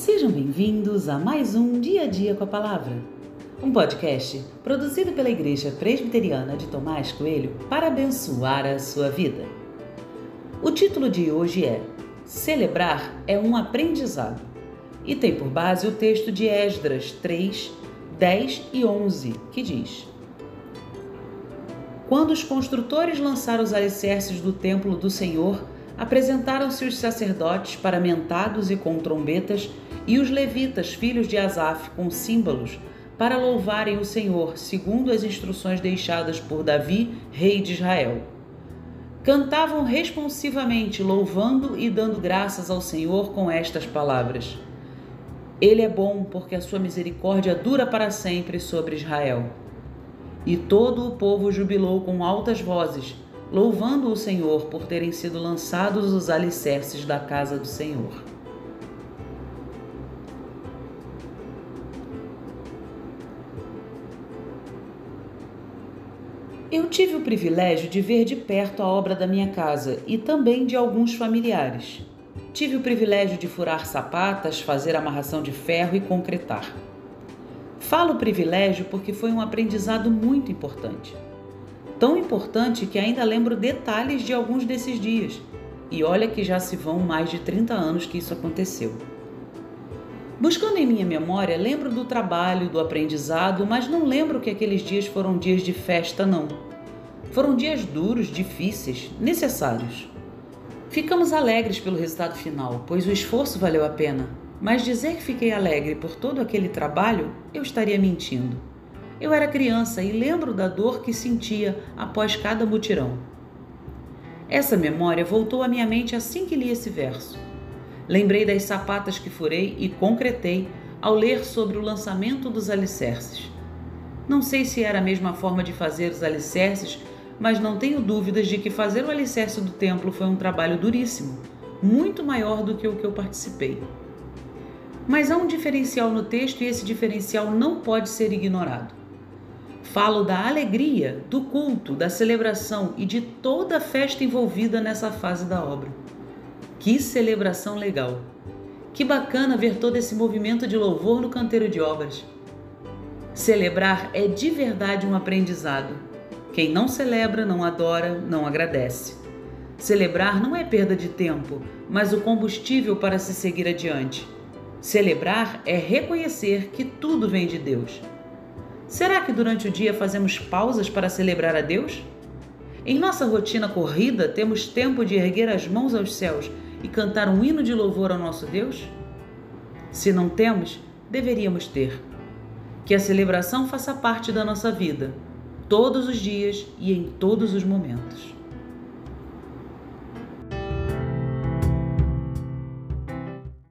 Sejam bem-vindos a mais um Dia a Dia com a Palavra, um podcast produzido pela Igreja Presbiteriana de Tomás Coelho para abençoar a sua vida. O título de hoje é Celebrar é um aprendizado e tem por base o texto de Esdras 3, 10 e 11, que diz: Quando os construtores lançaram os alicerces do templo do Senhor, apresentaram-se os sacerdotes paramentados e com trombetas e os levitas, filhos de Asaf, com símbolos, para louvarem o Senhor, segundo as instruções deixadas por Davi, rei de Israel. Cantavam responsivamente, louvando e dando graças ao Senhor com estas palavras: Ele é bom, porque a sua misericórdia dura para sempre sobre Israel. E todo o povo jubilou com altas vozes louvando o Senhor por terem sido lançados os alicerces da casa do Senhor. Eu tive o privilégio de ver de perto a obra da minha casa e também de alguns familiares. Tive o privilégio de furar sapatas, fazer amarração de ferro e concretar. Falo privilégio porque foi um aprendizado muito importante tão importante que ainda lembro detalhes de alguns desses dias. E olha que já se vão mais de 30 anos que isso aconteceu. Buscando em minha memória, lembro do trabalho, do aprendizado, mas não lembro que aqueles dias foram dias de festa, não. Foram dias duros, difíceis, necessários. Ficamos alegres pelo resultado final, pois o esforço valeu a pena. Mas dizer que fiquei alegre por todo aquele trabalho, eu estaria mentindo. Eu era criança e lembro da dor que sentia após cada mutirão. Essa memória voltou à minha mente assim que li esse verso. Lembrei das sapatas que furei e concretei ao ler sobre o lançamento dos alicerces. Não sei se era a mesma forma de fazer os alicerces, mas não tenho dúvidas de que fazer o alicerce do templo foi um trabalho duríssimo, muito maior do que o que eu participei. Mas há um diferencial no texto e esse diferencial não pode ser ignorado. Falo da alegria, do culto, da celebração e de toda a festa envolvida nessa fase da obra. Que celebração legal! Que bacana ver todo esse movimento de louvor no canteiro de obras. Celebrar é de verdade um aprendizado. Quem não celebra, não adora, não agradece. Celebrar não é perda de tempo, mas o combustível para se seguir adiante. Celebrar é reconhecer que tudo vem de Deus Será que durante o dia fazemos pausas para celebrar a Deus? Em nossa rotina corrida, temos tempo de erguer as mãos aos céus e cantar um hino de louvor ao nosso Deus? Se não temos, deveríamos ter. Que a celebração faça parte da nossa vida, todos os dias e em todos os momentos.